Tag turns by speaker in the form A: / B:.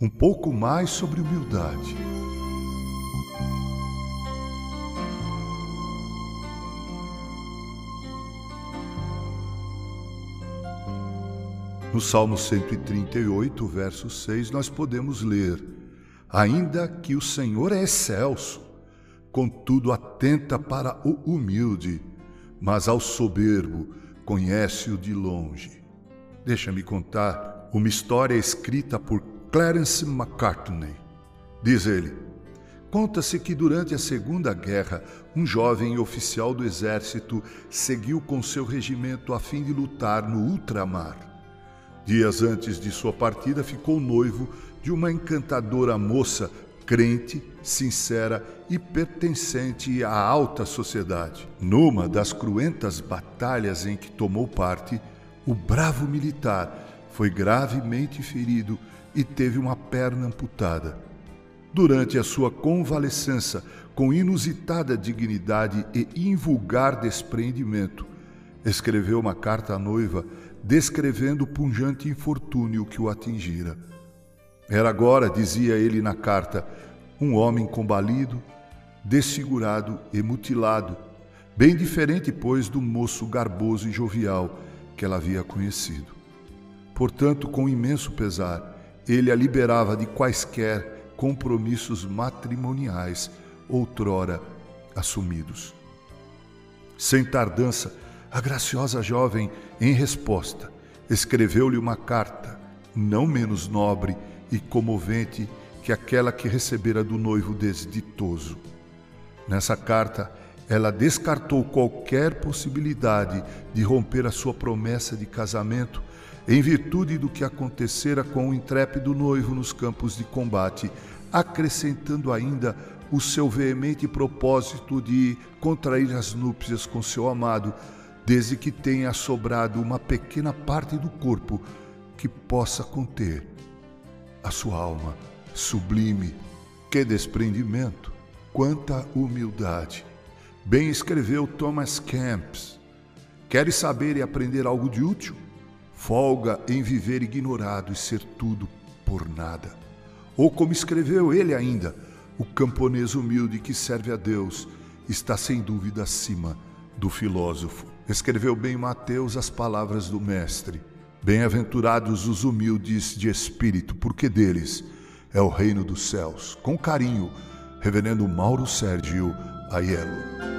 A: um pouco mais sobre humildade. No Salmo 138, verso 6, nós podemos ler: Ainda que o Senhor é excelso, contudo atenta para o humilde, mas ao soberbo conhece-o de longe. Deixa-me contar uma história escrita por Clarence McCartney. Diz ele: Conta-se que durante a Segunda Guerra, um jovem oficial do exército seguiu com seu regimento a fim de lutar no ultramar. Dias antes de sua partida, ficou noivo de uma encantadora moça, crente, sincera e pertencente à alta sociedade. Numa das cruentas batalhas em que tomou parte, o bravo militar foi gravemente ferido e teve uma perna amputada. Durante a sua convalescença, com inusitada dignidade e invulgar desprendimento, escreveu uma carta à noiva descrevendo o punjante infortúnio que o atingira. Era agora, dizia ele na carta, um homem combalido, desfigurado e mutilado, bem diferente, pois, do moço garboso e jovial que ela havia conhecido. Portanto, com imenso pesar, ele a liberava de quaisquer compromissos matrimoniais outrora assumidos. Sem tardança, a graciosa jovem, em resposta, escreveu-lhe uma carta, não menos nobre e comovente que aquela que recebera do noivo desditoso. Nessa carta, ela descartou qualquer possibilidade de romper a sua promessa de casamento em virtude do que acontecera com o intrépido noivo nos campos de combate, acrescentando ainda o seu veemente propósito de contrair as núpcias com seu amado, desde que tenha sobrado uma pequena parte do corpo que possa conter a sua alma sublime. Que desprendimento, quanta humildade. Bem escreveu Thomas Camps. Queres saber e aprender algo de útil? folga em viver ignorado e ser tudo por nada. Ou como escreveu ele ainda, o camponês humilde que serve a Deus está sem dúvida acima do filósofo. Escreveu bem Mateus as palavras do Mestre. Bem-aventurados os humildes de espírito, porque deles é o reino dos céus. Com carinho, Reverendo Mauro Sérgio Aiello.